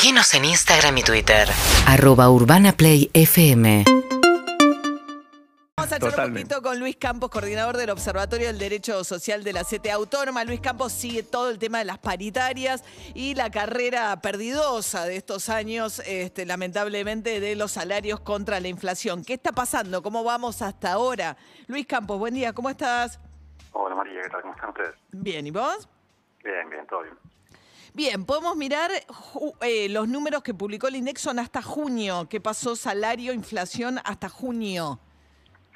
Seguinos en Instagram y Twitter. Arroba Urbana Play FM. Vamos a charlar un Totalmente. poquito con Luis Campos, coordinador del Observatorio del Derecho Social de la CTA Autónoma. Luis Campos sigue todo el tema de las paritarias y la carrera perdidosa de estos años, este, lamentablemente, de los salarios contra la inflación. ¿Qué está pasando? ¿Cómo vamos hasta ahora? Luis Campos, buen día, ¿cómo estás? Hola María, ¿qué tal? ¿Cómo están ustedes? Bien, ¿y vos? Bien, bien, todo bien. Bien, podemos mirar eh, los números que publicó el INDEX son hasta junio. ¿Qué pasó salario, inflación hasta junio?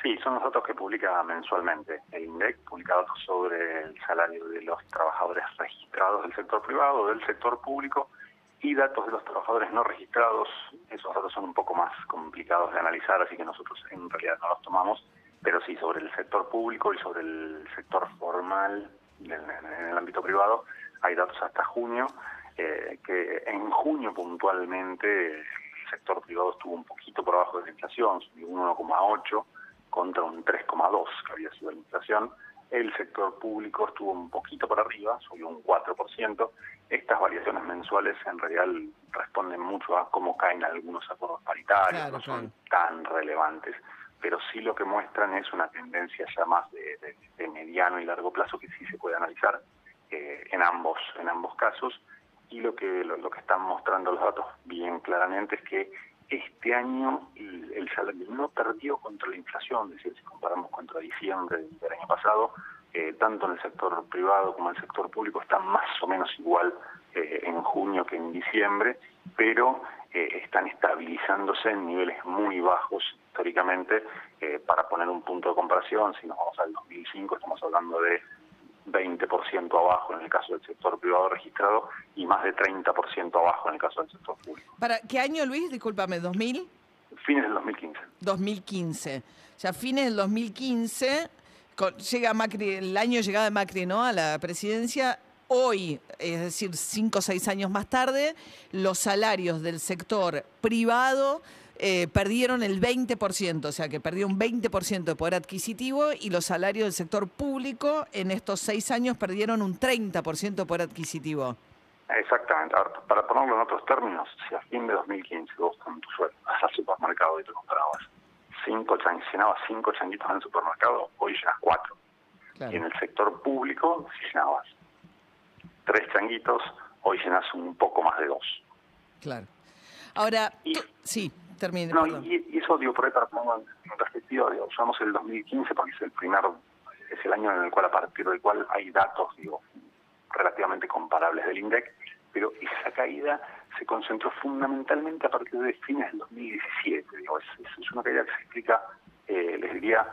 Sí, son los datos que publica mensualmente el INDEC, publica datos sobre el salario de los trabajadores registrados del sector privado, del sector público y datos de los trabajadores no registrados. Esos datos son un poco más complicados de analizar, así que nosotros en realidad no los tomamos, pero sí sobre el sector público y sobre el sector formal en, en el ámbito privado hay datos hasta junio, eh, que en junio puntualmente el sector privado estuvo un poquito por abajo de la inflación, subió un 1,8 contra un 3,2 que había sido la inflación. El sector público estuvo un poquito por arriba, subió un 4%. Estas variaciones mensuales en realidad responden mucho a cómo caen algunos acuerdos paritarios, Claro, no son tan relevantes, pero sí lo que muestran es una tendencia ya más de, mediano y largo plazo que sí se puede analizar eh, en ambos en ambos casos. Y lo que lo, lo que están mostrando los datos bien claramente es que este año el, el salario no perdió contra la inflación, es decir, si comparamos contra diciembre del año pasado, eh, tanto en el sector privado como en el sector público está más o menos igual eh, en junio que en diciembre, pero eh, están estabilizándose en niveles muy bajos históricamente. eh, para poner un punto de comparación, si nos vamos al 2005, estamos hablando de 20% abajo en el caso del sector privado registrado y más de 30% abajo en el caso del sector público. ¿Para qué año, Luis? Discúlpame, ¿2000? Fines del 2015. 2015. Ya fines del 2015, con- llega Macri, el año llegada de Macri ¿no? a la presidencia. Hoy, es decir, cinco o seis años más tarde, los salarios del sector privado eh, perdieron el 20%, o sea que perdió un 20% de poder adquisitivo y los salarios del sector público en estos seis años perdieron un 30% de poder adquisitivo. Exactamente. Ahora, para ponerlo en otros términos, si a fin de 2015 vos con tu sueldo vas al supermercado y te comprabas cinco llenabas cinco changuitos en el supermercado, hoy llenas cuatro. Y en el sector público, si llenabas tres changuitos, hoy llenas un poco más de dos. Claro. Ahora, Y- tú- sí, termine. No, y, y eso, digo, por ahí para ponerlo en, perspectiva, digo, usamos el 2015 porque es el primer, es el año en el cual, a partir del cual hay datos, digo, relativamente comparables del INDEC, pero esa caída se concentró fundamentalmente a partir de fines del 2017, digo, es, es- es una caída que se explica, eh, les diría,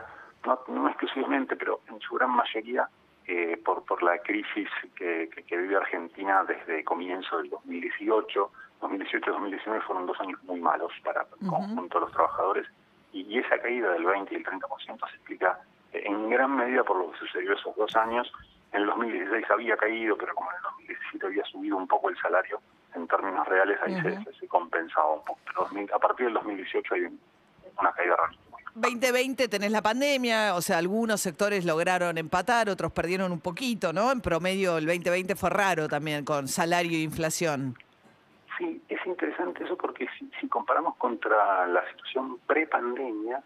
no, no exclusivamente, pero en su gran mayoría eh, por, por la crisis que, que- que vive Argentina desde comienzo del 2018. 2018-2019 fueron dos años muy malos para el conjunto de los trabajadores y, y esa caída del 20 y el 30% se explica en gran medida por lo que sucedió esos dos años. En el 2016 había caído, pero como en el 2017 había subido un poco el salario en términos reales, ahí se- se, se compensaba un poco. Pero 2000 a partir del 2018 hay un- una caída muy 2020 tenés la pandemia, o sea, algunos sectores lograron empatar, otros perdieron un poquito, ¿no? En promedio el 2020 fue raro también con salario e inflación. Sí, es interesante eso porque si, si comparamos contra la situación pre-pandemia,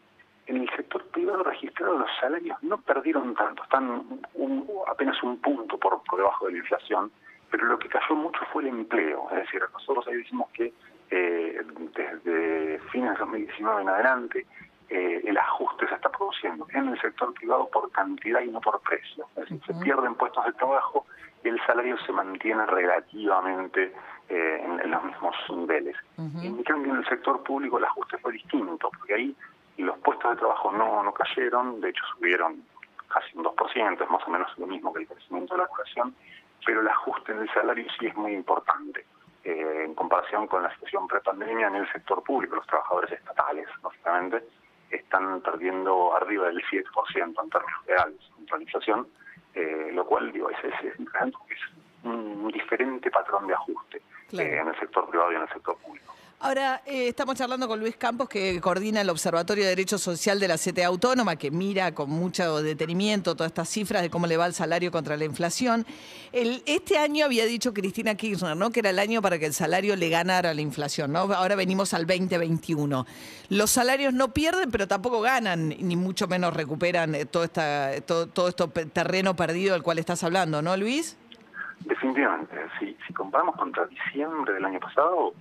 en el sector privado registrado los salarios no perdieron tanto, están un- apenas un punto por, por debajo de la inflación, pero lo que cayó mucho fue el empleo. Es decir, nosotros ahí decimos que eh, desde fines de 2019 en adelante eh, el ajuste se está produciendo en el sector privado por cantidad y no por precio. Es decir, se pierden puestos de trabajo y el salario se mantiene relativamente eh, en, en los mismos niveles. En cambio, en el sector público el ajuste fue distinto, porque ahí los puestos de trabajo no, no cayeron, de hecho subieron casi un 2%, es más o menos lo mismo que el crecimiento de la población, pero el ajuste en el salario sí es muy importante. Eh, en comparación con la situación prepandemia en el sector público, los trabajadores estatales, básicamente, están perdiendo arriba del 7% en términos reales contra la inflación, eh, lo cual digo, es, es, es un diferente patrón de ajuste Claro. eh, en el sector privado y en el sector público. Ahora, eh, estamos charlando con Luis Campos, que coordina el Observatorio de Derecho Social de la CTA Autónoma, que mira con mucho detenimiento todas estas cifras de cómo le va el salario contra la inflación. El- este año había dicho Cristina Kirchner, ¿no? Que era el año para que el salario le ganara a la inflación, ¿no? Ahora venimos al 2021. Los salarios no pierden, pero tampoco ganan, ni mucho menos recuperan eh, todo, todo, todo esto pe- terreno perdido del cual estás hablando, ¿no, Luis? Definitivamente, si, si comparamos contra diciembre del año pasado,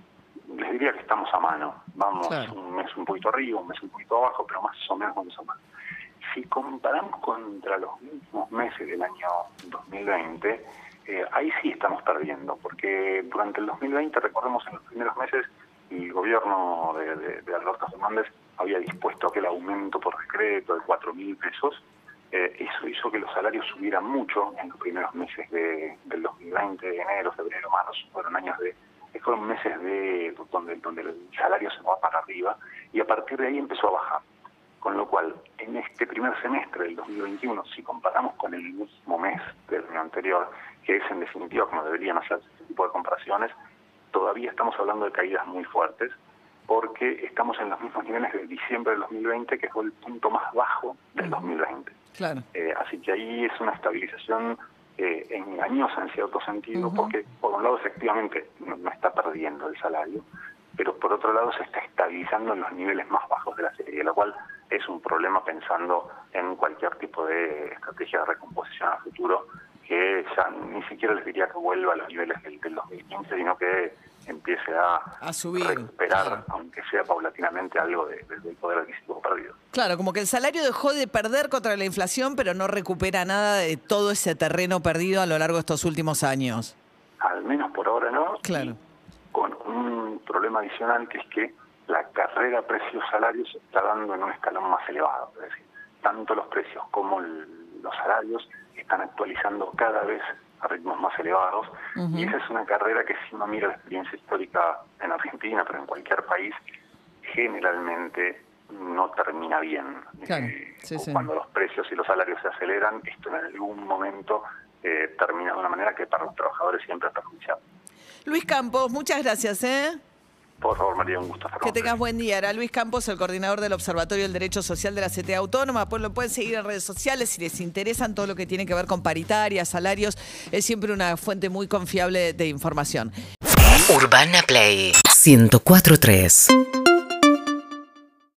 les diría que estamos a mano. Vamos Claro. un mes un poquito arriba, un mes un poquito abajo, pero más o menos vamos a mano. Si comparamos contra los mismos meses del año 2020, eh, ahí sí estamos perdiendo, porque durante el 2020, recordemos en los primeros meses, el gobierno de, de- de Alberto Fernández había dispuesto aquel aumento por decreto de 4 mil pesos. Eh, eso hizo que los salarios subieran mucho en los primeros meses de, del 2020, enero, febrero, marzo. Fueron años de, fueron meses de donde, donde el salario se va para arriba y a partir de ahí empezó a bajar. Con lo cual, en este primer semestre del 2021, si comparamos con el mismo mes del año anterior, que es en definitiva como deberían hacer este tipo de comparaciones, todavía estamos hablando de caídas muy fuertes, porque estamos en los mismos niveles de diciembre del 2020, que fue el punto más bajo del 2020. Claro. Eh, así que ahí es una estabilización eh, engañosa en cierto sentido, porque por un lado efectivamente no, no está perdiendo el salario, pero por otro lado se está estabilizando en los niveles más bajos de la serie, lo cual es un problema pensando en cualquier tipo de estrategia de recomposición a futuro, que ya ni siquiera les diría que vuelva a los niveles del, del 2015, sino que empiece a, A subir, recuperar, claro. aunque sea paulatinamente, algo de- de- del poder adquisitivo. Claro, como que el salario dejó de perder contra la inflación, pero no recupera nada de todo ese terreno perdido a lo largo de estos últimos años. Al menos por ahora no. Claro. Y Con un problema adicional que es que la carrera precios-salarios se está dando en un escalón más elevado. Es decir, tanto los precios como el- los salarios están actualizando cada vez a ritmos más elevados. Y esa es una carrera que si uno mira la experiencia histórica en Argentina, pero en cualquier país, generalmente no termina bien. Claro, Eh, sí, sí. Cuando los precios y los salarios se aceleran, esto en algún momento eh, termina de una manera que para los trabajadores siempre es perjudicial. Luis Campos, muchas gracias, ¿eh? Por favor, María, un gusto estar Que tengas buen día. Era Luis Campos, el coordinador del Observatorio del Derecho Social de la CTA Autónoma. Pues lo pueden seguir en redes sociales si les interesan todo lo que tiene que ver con paritaria, salarios. Es siempre una fuente muy confiable de información. Urbana Play 1043